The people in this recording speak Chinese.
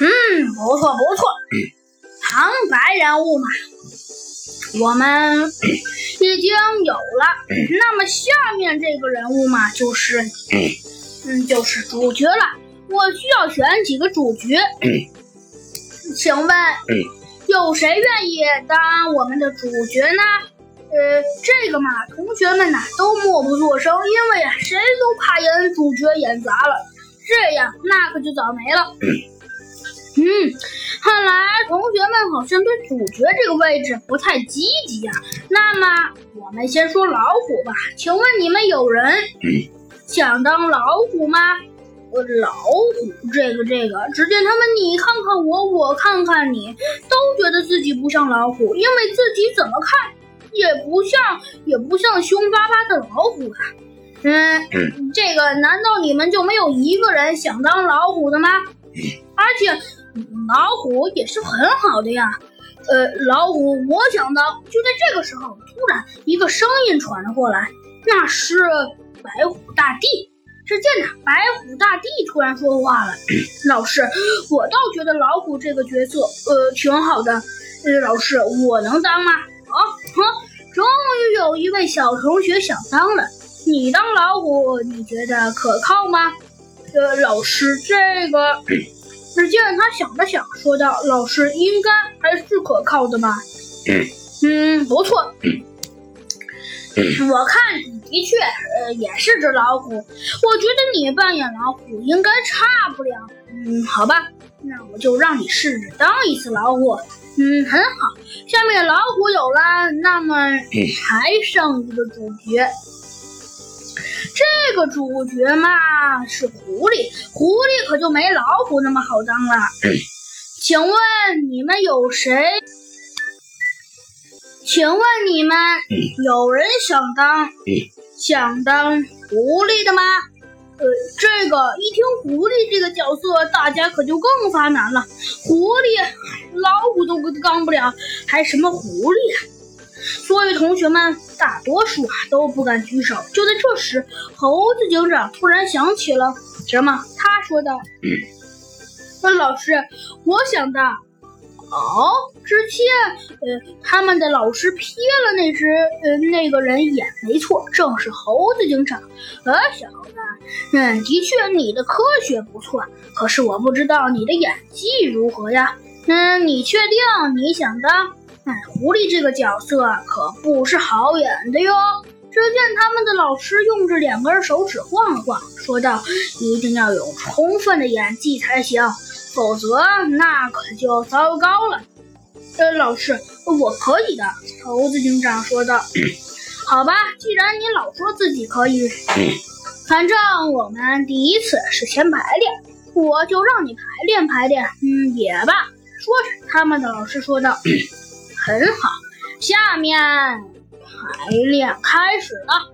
嗯，不错不错，旁白人物嘛，我们已经有了。那么下面这个人物嘛，就是，嗯，就是主角了。我需要选几个主角，请问有谁愿意当我们的主角呢？呃，这个嘛，同学们呐都默不作声，因为啊，谁都怕演主角演砸了，这样那可就倒霉了。嗯，看来同学们好像对主角这个位置不太积极呀、那么我们先说老虎吧，请问你们有人想当老虎吗？呃，老虎这个这个，只见他们你看看我，我看看你，都觉得自己不像老虎，因为自己怎么看也不像，也不像凶巴巴的老虎啊。嗯，这个难道你们就没有一个人想当老虎的吗？而且老虎也是很好的呀。呃，老虎，我想当。就在这个时候，突然一个声音传了过来，那是白虎大帝。只见呢，白虎大帝突然说话了：“ 老师，我倒觉得老虎这个角色，呃，挺好的。呃，老师，我能当吗？”啊，哼，终于有一位小同学想当了。你当老虎，你觉得可靠吗？呃，老师，这个……只见他想了想，说道：“老师应该还是可靠的吧？”嗯，不错。我看你的确，呃，也是只老虎。我觉得你扮演老虎应该差不了。嗯，好吧，那我就让你试着当一次老虎。嗯，很好。下面老虎有了，那么还剩一个主角。这个主角嘛是狐狸，狐狸可就没老虎那么好当了。请问你们有谁？请问你们有人想当想当狐狸的吗？呃，这个一听狐狸这个角色，大家可就更发难了。狐狸、老虎都当不了，还什么狐狸啊？所以同学们大多数啊都不敢举手。就在这时，猴子警长突然想起了什么，他说道：“嗯 老师，我想的。”哦，只见呃，他们的老师瞥了那只呃那个人一眼，没错，正是猴子警长。呃，小猴子，嗯，的确你的科学不错，可是我不知道你的演技如何呀？嗯，你确定你想当？哎，狐狸这个角色可不是好演的哟。只见他们的老师用着两根手指晃了晃，说道：“一定要有充分的演技才行。”否则那可就糟糕了。呃，老师，我可以的。猴子警长说道。好吧，既然你老说自己可以，反正我们第一次是先排练，我就让你排练排练。嗯，也罢。说着，他们的老师说道：“很好，下面排练开始了。”